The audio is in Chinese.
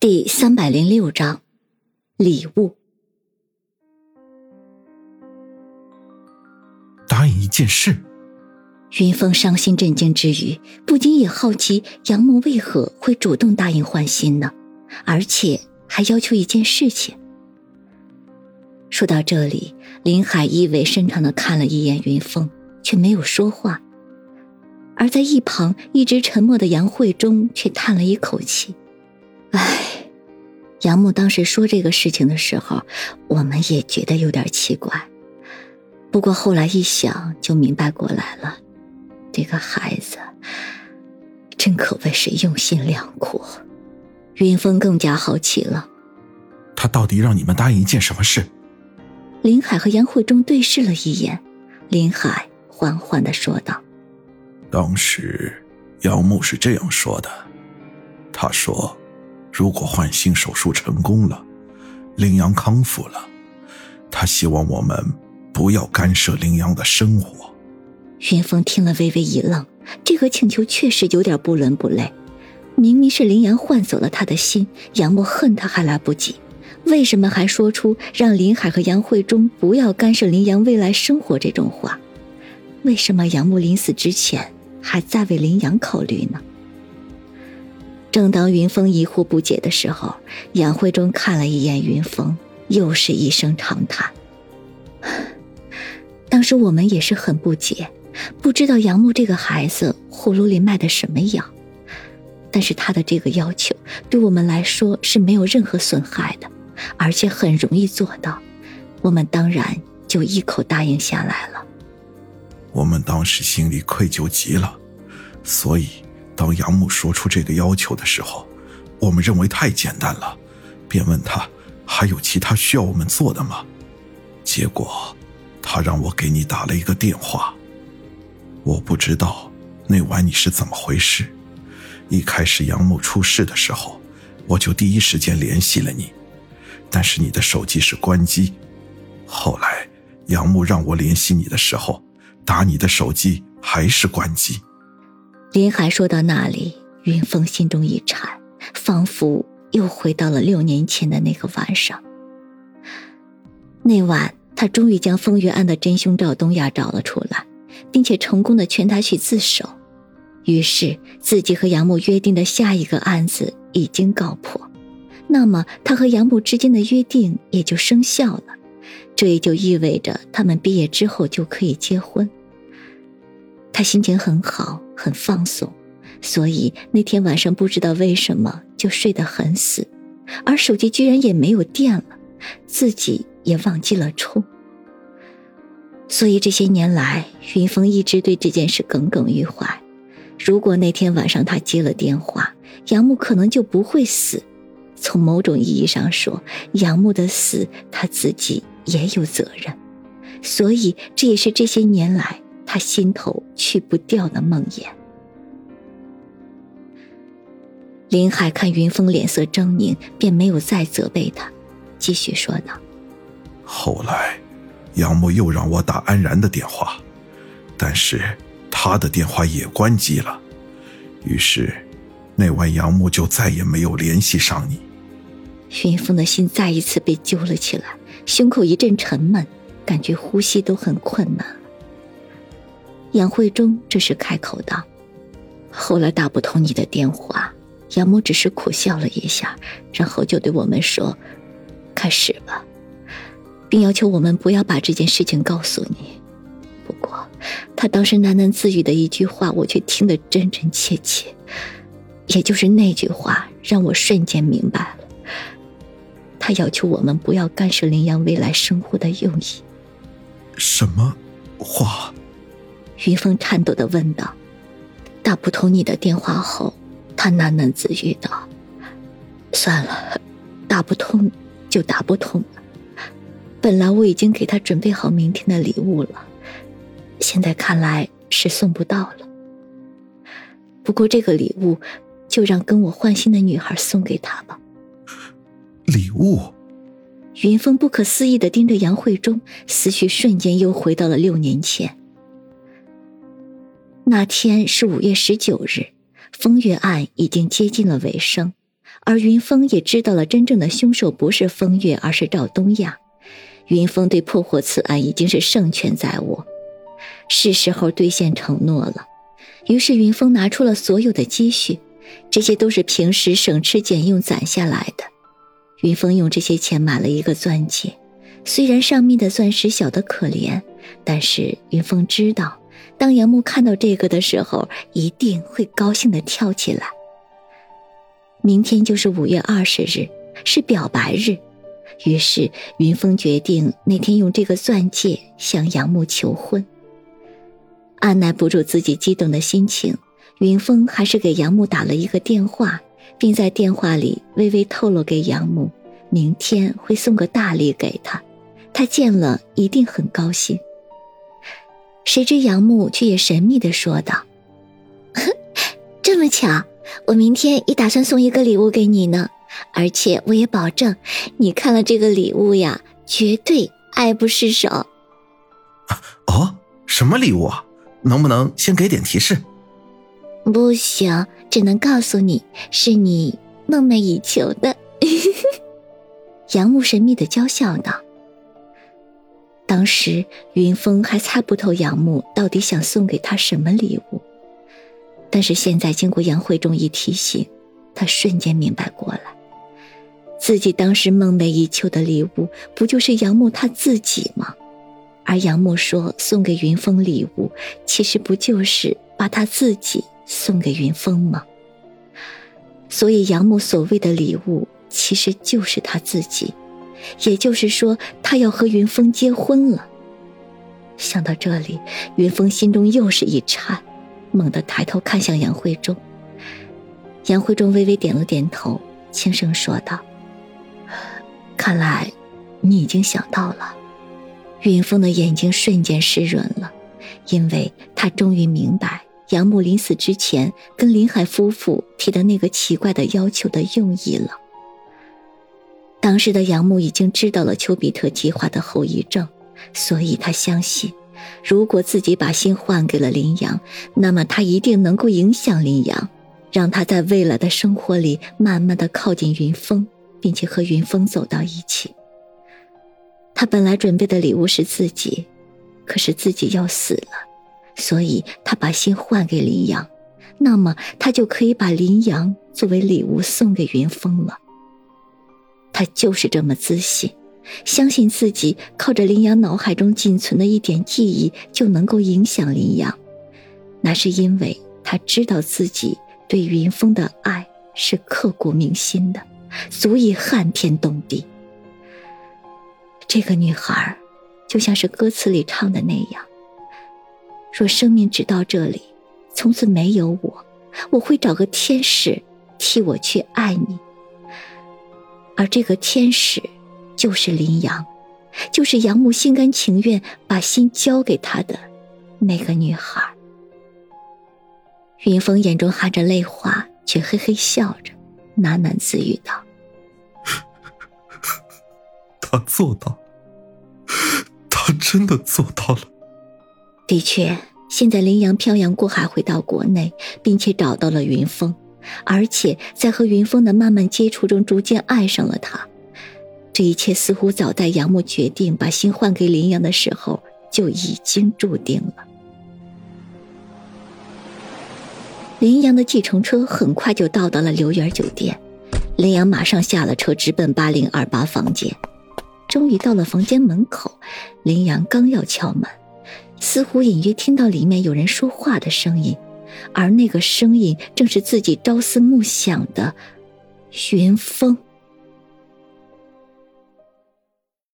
第三百零六章，礼物。答应一件事。云峰伤心震惊之余，不禁也好奇杨木为何会主动答应换心呢？而且还要求一件事情。说到这里，林海意味深长的看了一眼云峰，却没有说话。而在一旁一直沉默的杨慧中却叹了一口气：“唉。”杨木当时说这个事情的时候，我们也觉得有点奇怪。不过后来一想，就明白过来了。这个孩子真可谓是用心良苦。云峰更加好奇了，他到底让你们答应一件什么事？林海和杨慧中对视了一眼，林海缓缓的说道：“当时杨木是这样说的，他说。”如果换心手术成功了，林阳康复了，他希望我们不要干涉林阳的生活。云峰听了微微一愣，这个请求确实有点不伦不类。明明是林阳换走了他的心，杨默恨他还来不及，为什么还说出让林海和杨慧忠不要干涉林阳未来生活这种话？为什么杨木临死之前还在为林阳考虑呢？正当云峰疑惑不解的时候，杨慧中看了一眼云峰，又是一声长叹。当时我们也是很不解，不知道杨木这个孩子葫芦里卖的什么药，但是他的这个要求对我们来说是没有任何损害的，而且很容易做到，我们当然就一口答应下来了。我们当时心里愧疚极了，所以。当杨木说出这个要求的时候，我们认为太简单了，便问他还有其他需要我们做的吗？结果，他让我给你打了一个电话。我不知道那晚你是怎么回事。一开始杨木出事的时候，我就第一时间联系了你，但是你的手机是关机。后来杨木让我联系你的时候，打你的手机还是关机。林海说到那里，云峰心中一颤，仿佛又回到了六年前的那个晚上。那晚，他终于将风云案的真凶赵东亚找了出来，并且成功的劝他去自首。于是，自己和杨木约定的下一个案子已经告破，那么他和杨木之间的约定也就生效了。这也就意味着他们毕业之后就可以结婚。他心情很好，很放松，所以那天晚上不知道为什么就睡得很死，而手机居然也没有电了，自己也忘记了充。所以这些年来，云峰一直对这件事耿耿于怀。如果那天晚上他接了电话，杨木可能就不会死。从某种意义上说，杨木的死他自己也有责任。所以这也是这些年来。他心头去不掉的梦魇。林海看云峰脸色狰狞，便没有再责备他，继续说道：“后来，杨木又让我打安然的电话，但是他的电话也关机了。于是，那晚杨木就再也没有联系上你。”云峰的心再一次被揪了起来，胸口一阵沉闷，感觉呼吸都很困难。杨慧中这时开口道：“后来打不通你的电话，杨母只是苦笑了一下，然后就对我们说：‘开始吧，并要求我们不要把这件事情告诉你。’不过，他当时喃喃自语的一句话，我却听得真真切切。也就是那句话，让我瞬间明白了，他要求我们不要干涉林阳未来生活的用意。什么话？”云峰颤抖的问道：“打不通你的电话后，他喃喃自语道：‘算了，打不通就打不通了。本来我已经给他准备好明天的礼物了，现在看来是送不到了。不过这个礼物，就让跟我换心的女孩送给他吧。’礼物。”云峰不可思议的盯着杨慧中，思绪瞬间又回到了六年前。那天是五月十九日，风月案已经接近了尾声，而云峰也知道了真正的凶手不是风月，而是赵东亚。云峰对破获此案已经是胜券在握，是时候兑现承诺了。于是云峰拿出了所有的积蓄，这些都是平时省吃俭用攒下来的。云峰用这些钱买了一个钻戒，虽然上面的钻石小得可怜，但是云峰知道，当杨木看到这个的时候，一定会高兴的跳起来。明天就是五月二十日，是表白日。于是，云峰决定那天用这个钻戒向杨木求婚。按耐不住自己激动的心情，云峰还是给杨木打了一个电话，并在电话里微微透露给杨木，明天会送个大礼给他，他见了一定很高兴。谁知杨木却也神秘的说道：“ 这么巧，我明天也打算送一个礼物给你呢。”而且我也保证，你看了这个礼物呀，绝对爱不释手。哦，什么礼物啊？能不能先给点提示？不行，只能告诉你是你梦寐以求的。杨木神秘的娇笑道。当时云峰还猜不透杨木到底想送给他什么礼物，但是现在经过杨慧中一提醒，他瞬间明白过来。自己当时梦寐以求的礼物，不就是杨木他自己吗？而杨木说送给云峰礼物，其实不就是把他自己送给云峰吗？所以杨木所谓的礼物，其实就是他自己，也就是说，他要和云峰结婚了。想到这里，云峰心中又是一颤，猛地抬头看向杨慧中。杨慧中微微点了点头，轻声说道。看来，你已经想到了。云峰的眼睛瞬间湿润了，因为他终于明白杨木临死之前跟林海夫妇提的那个奇怪的要求的用意了。当时的杨木已经知道了丘比特计划的后遗症，所以他相信，如果自己把心换给了林阳，那么他一定能够影响林阳，让他在未来的生活里慢慢的靠近云峰。并且和云峰走到一起。他本来准备的礼物是自己，可是自己要死了，所以他把心换给林阳，那么他就可以把林阳作为礼物送给云峰了。他就是这么自信，相信自己靠着林阳脑海中仅存的一点记忆就能够影响林阳，那是因为他知道自己对云峰的爱是刻骨铭心的。足以撼天动地。这个女孩，就像是歌词里唱的那样：“若生命只到这里，从此没有我，我会找个天使替我去爱你。”而这个天使，就是林阳，就是杨木心甘情愿把心交给他的那个女孩。云峰眼中含着泪花，却嘿嘿笑着。喃喃自语道：“他做到，他真的做到了。的确，现在林阳漂洋过海回到国内，并且找到了云峰，而且在和云峰的慢慢接触中，逐渐爱上了他。这一切似乎早在杨木决定把心换给林阳的时候就已经注定了。”林阳的计程车很快就到达了刘园酒店，林阳马上下了车，直奔八零二八房间。终于到了房间门口，林阳刚要敲门，似乎隐约听到里面有人说话的声音，而那个声音正是自己朝思暮想的云峰。